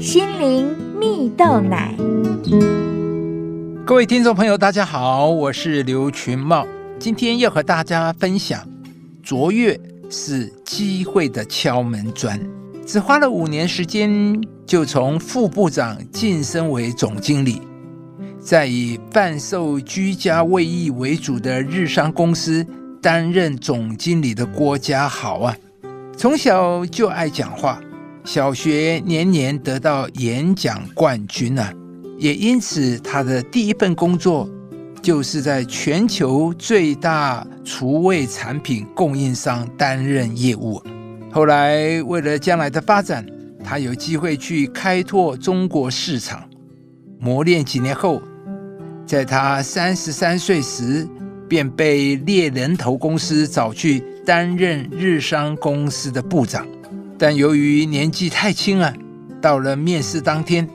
心灵蜜豆奶。各位听众朋友，大家好，我是刘群茂，今天要和大家分享：卓越是机会的敲门砖。只花了五年时间，就从副部长晋升为总经理，在以贩售居家卫浴为主的日商公司担任总经理的郭家豪啊，从小就爱讲话。小学年年得到演讲冠军啊，也因此他的第一份工作就是在全球最大厨卫产品供应商担任业务。后来为了将来的发展，他有机会去开拓中国市场，磨练几年后，在他三十三岁时便被猎人头公司找去担任日商公司的部长。但由于年纪太轻啊，到了面试当天，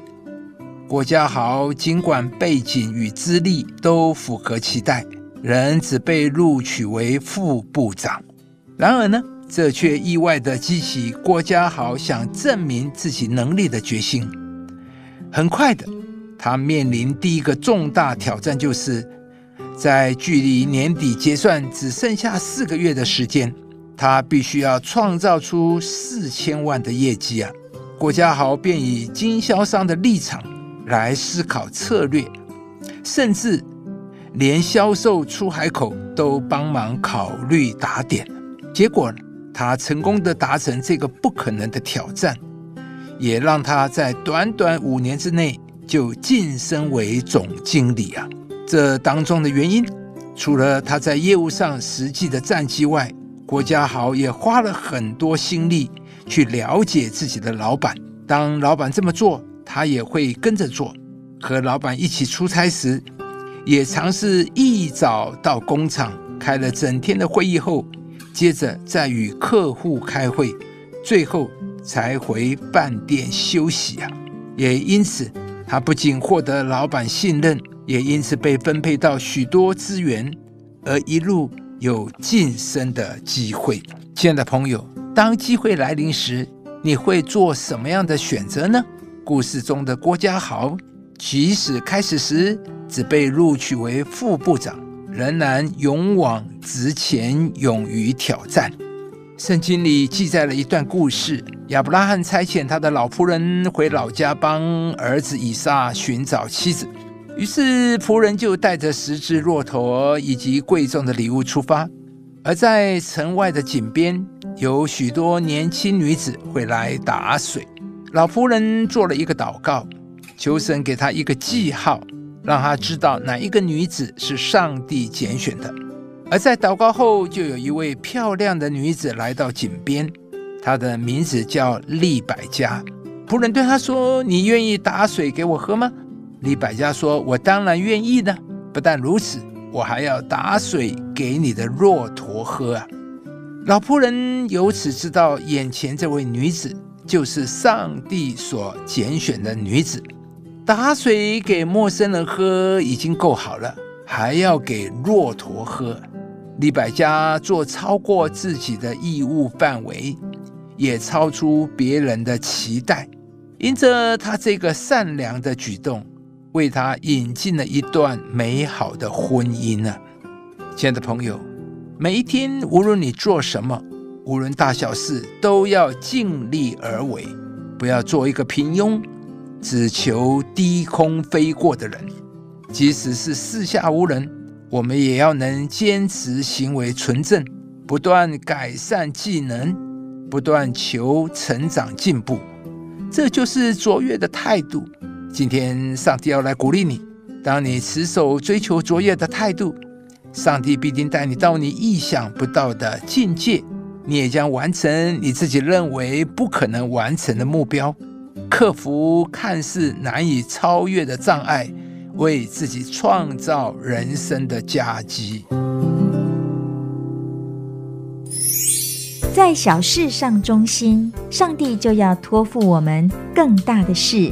郭家豪尽管背景与资历都符合期待，仍只被录取为副部长。然而呢，这却意外地激起郭家豪想证明自己能力的决心。很快的，他面临第一个重大挑战，就是在距离年底结算只剩下四个月的时间。他必须要创造出四千万的业绩啊！郭家豪便以经销商的立场来思考策略，甚至连销售出海口都帮忙考虑打点。结果，他成功的达成这个不可能的挑战，也让他在短短五年之内就晋升为总经理啊！这当中的原因，除了他在业务上实际的战绩外，郭家豪也花了很多心力去了解自己的老板。当老板这么做，他也会跟着做。和老板一起出差时，也尝试一早到工厂开了整天的会议后，接着再与客户开会，最后才回饭店休息啊。也因此，他不仅获得老板信任，也因此被分配到许多资源，而一路。有晋升的机会，亲爱的朋友，当机会来临时，你会做什么样的选择呢？故事中的郭家豪，即使开始时只被录取为副部长，仍然勇往直前，勇于挑战。圣经里记载了一段故事：亚伯拉罕差遣他的老仆人回老家帮儿子以撒寻找妻子。于是仆人就带着十只骆驼以及贵重的礼物出发，而在城外的井边有许多年轻女子会来打水。老仆人做了一个祷告，求神给他一个记号，让他知道哪一个女子是上帝拣选的。而在祷告后，就有一位漂亮的女子来到井边，她的名字叫利百加。仆人对她说：“你愿意打水给我喝吗？”李百家说：“我当然愿意呢。不但如此，我还要打水给你的骆驼喝啊！”老仆人由此知道，眼前这位女子就是上帝所拣选的女子。打水给陌生人喝已经够好了，还要给骆驼喝。李百家做超过自己的义务范围，也超出别人的期待。因着他这个善良的举动。为他引进了一段美好的婚姻呢，亲爱的朋友，每一天无论你做什么，无论大小事，都要尽力而为，不要做一个平庸、只求低空飞过的人。即使是四下无人，我们也要能坚持行为纯正，不断改善技能，不断求成长进步，这就是卓越的态度。今天，上帝要来鼓励你。当你持守追求卓越的态度，上帝必定带你到你意想不到的境界。你也将完成你自己认为不可能完成的目标，克服看似难以超越的障碍，为自己创造人生的佳绩。在小事上忠心，上帝就要托付我们更大的事。